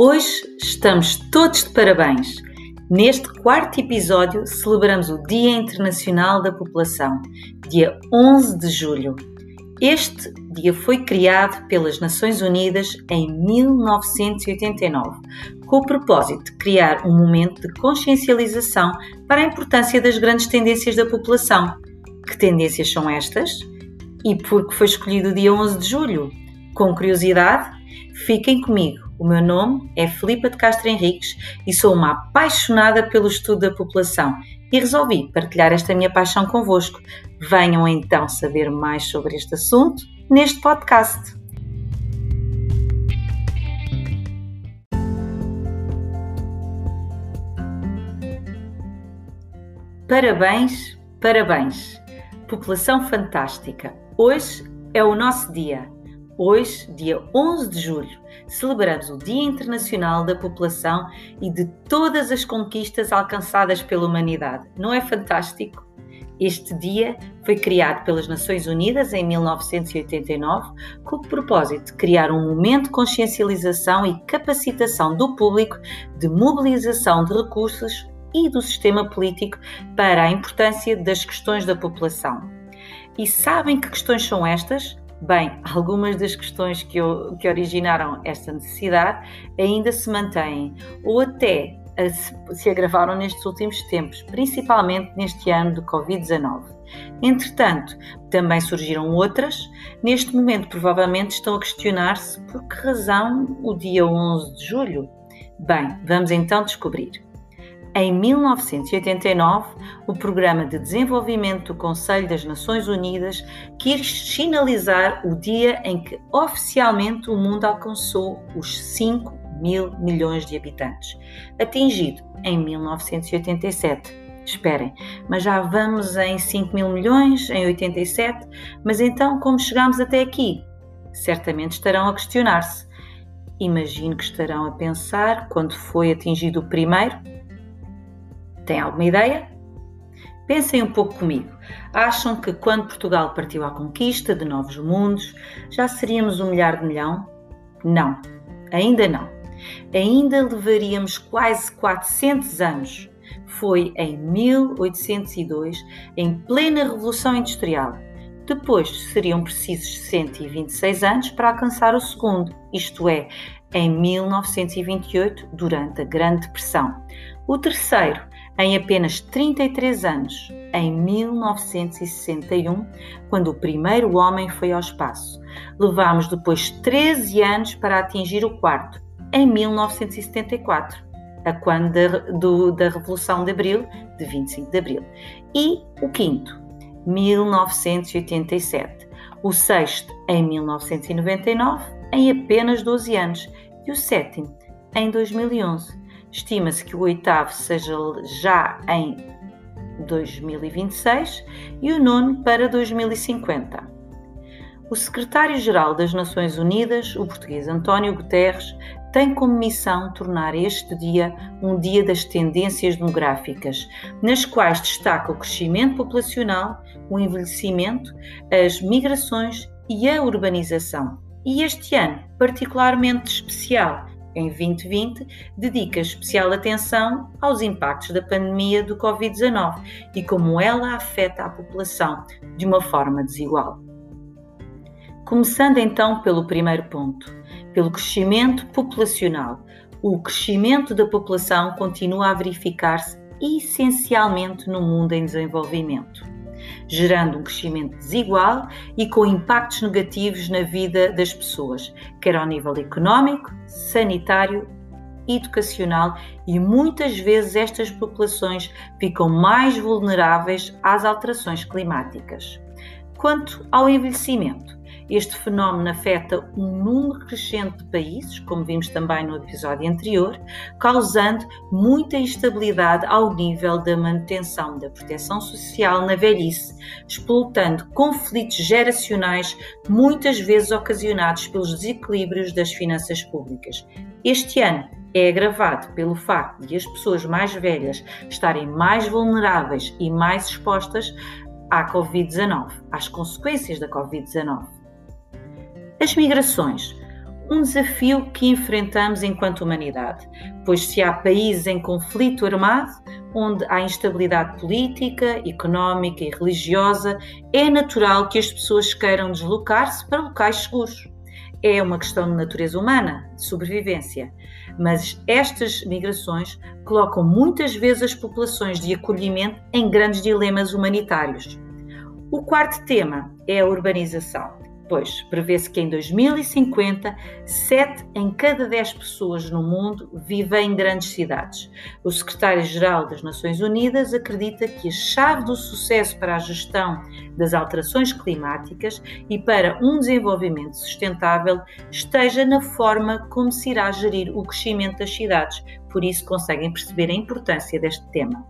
Hoje estamos todos de parabéns. Neste quarto episódio celebramos o Dia Internacional da População, dia 11 de julho. Este dia foi criado pelas Nações Unidas em 1989, com o propósito de criar um momento de consciencialização para a importância das grandes tendências da população. Que tendências são estas? E por que foi escolhido o dia 11 de julho? Com curiosidade? Fiquem comigo. O meu nome é Filipa de Castro Henriques e sou uma apaixonada pelo estudo da população e resolvi partilhar esta minha paixão convosco. Venham então saber mais sobre este assunto neste podcast. Parabéns, parabéns! População fantástica! Hoje é o nosso dia. Hoje, dia 11 de julho, celebramos o Dia Internacional da População e de todas as conquistas alcançadas pela humanidade. Não é fantástico? Este dia foi criado pelas Nações Unidas em 1989 com o propósito de criar um momento de consciencialização e capacitação do público de mobilização de recursos e do sistema político para a importância das questões da população. E sabem que questões são estas? Bem, algumas das questões que, eu, que originaram esta necessidade ainda se mantêm ou até se agravaram nestes últimos tempos, principalmente neste ano do Covid-19. Entretanto, também surgiram outras. Neste momento, provavelmente estão a questionar-se por que razão o dia 11 de julho. Bem, vamos então descobrir. Em 1989, o Programa de Desenvolvimento do Conselho das Nações Unidas quis sinalizar o dia em que oficialmente o mundo alcançou os 5 mil milhões de habitantes, atingido em 1987. Esperem, mas já vamos em 5 mil milhões em 87, mas então como chegamos até aqui? Certamente estarão a questionar-se. Imagino que estarão a pensar quando foi atingido o primeiro tem alguma ideia? Pensem um pouco comigo. Acham que quando Portugal partiu à conquista de novos mundos, já seríamos um milhar de milhão? Não, ainda não. Ainda levaríamos quase 400 anos. Foi em 1802, em plena Revolução Industrial. Depois seriam precisos 126 anos para alcançar o segundo, isto é, em 1928, durante a Grande Depressão. O terceiro em apenas 33 anos, em 1961, quando o primeiro homem foi ao espaço. Levámos depois 13 anos para atingir o quarto, em 1974, a quando da, do, da Revolução de Abril, de 25 de Abril. E o quinto, 1987. O sexto, em 1999, em apenas 12 anos. E o sétimo, em 2011 Estima-se que o oitavo seja já em 2026 e o nono para 2050. O secretário-geral das Nações Unidas, o português António Guterres, tem como missão tornar este dia um dia das tendências demográficas, nas quais destaca o crescimento populacional, o envelhecimento, as migrações e a urbanização. E este ano, particularmente especial, em 2020, dedica especial atenção aos impactos da pandemia do Covid-19 e como ela afeta a população de uma forma desigual. Começando então pelo primeiro ponto, pelo crescimento populacional. O crescimento da população continua a verificar-se essencialmente no mundo em desenvolvimento gerando um crescimento desigual e com impactos negativos na vida das pessoas, quer ao nível económico, sanitário, educacional e muitas vezes estas populações ficam mais vulneráveis às alterações climáticas. Quanto ao envelhecimento, este fenómeno afeta um número crescente de países, como vimos também no episódio anterior, causando muita instabilidade ao nível da manutenção da proteção social na velhice, explotando conflitos geracionais, muitas vezes ocasionados pelos desequilíbrios das finanças públicas. Este ano, é agravado pelo facto de as pessoas mais velhas estarem mais vulneráveis e mais expostas à Covid-19, às consequências da Covid-19. As migrações. um desafio que enfrentamos enquanto humanidade, pois se há países em conflito armado, onde há instabilidade política, económica e religiosa, é natural que as pessoas queiram deslocar-se para locais seguros. É uma questão de natureza humana, de sobrevivência. Mas estas migrações colocam muitas vezes as populações de acolhimento em grandes dilemas humanitários. O quarto tema é a urbanização pois prevê-se que em 2050, 7 em cada 10 pessoas no mundo vivem em grandes cidades. O secretário-geral das Nações Unidas acredita que a chave do sucesso para a gestão das alterações climáticas e para um desenvolvimento sustentável esteja na forma como se irá gerir o crescimento das cidades. Por isso, conseguem perceber a importância deste tema.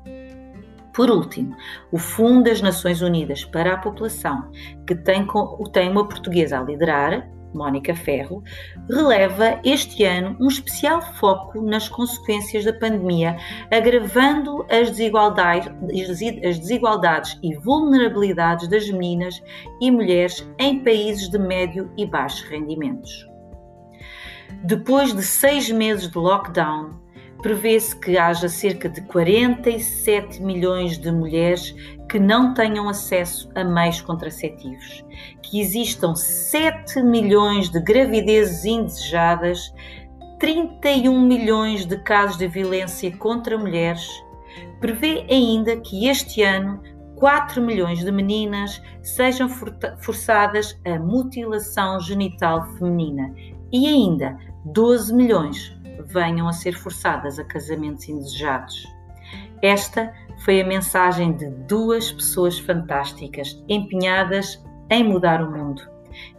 Por último, o Fundo das Nações Unidas para a População, que tem, tem uma portuguesa a liderar, Mónica Ferro, releva este ano um especial foco nas consequências da pandemia, agravando as desigualdades, as desigualdades e vulnerabilidades das meninas e mulheres em países de médio e baixos rendimentos. Depois de seis meses de lockdown, prevê-se que haja cerca de 47 milhões de mulheres que não tenham acesso a meios contraceptivos, que existam 7 milhões de gravidezes indesejadas, 31 milhões de casos de violência contra mulheres. Prevê ainda que este ano 4 milhões de meninas sejam forçadas a mutilação genital feminina e ainda 12 milhões venham a ser forçadas a casamentos indesejados. Esta foi a mensagem de duas pessoas fantásticas empenhadas em mudar o mundo.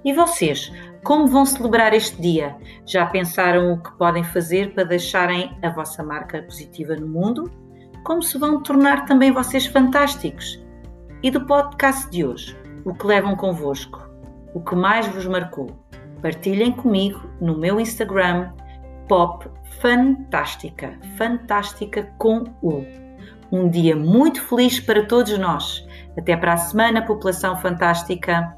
E vocês, como vão celebrar este dia? Já pensaram o que podem fazer para deixarem a vossa marca positiva no mundo? Como se vão tornar também vocês fantásticos? E do podcast de hoje, o que levam convosco? O que mais vos marcou? Partilhem comigo no meu Instagram pop fantástica, fantástica com U. Um dia muito feliz para todos nós. Até para a semana, população fantástica.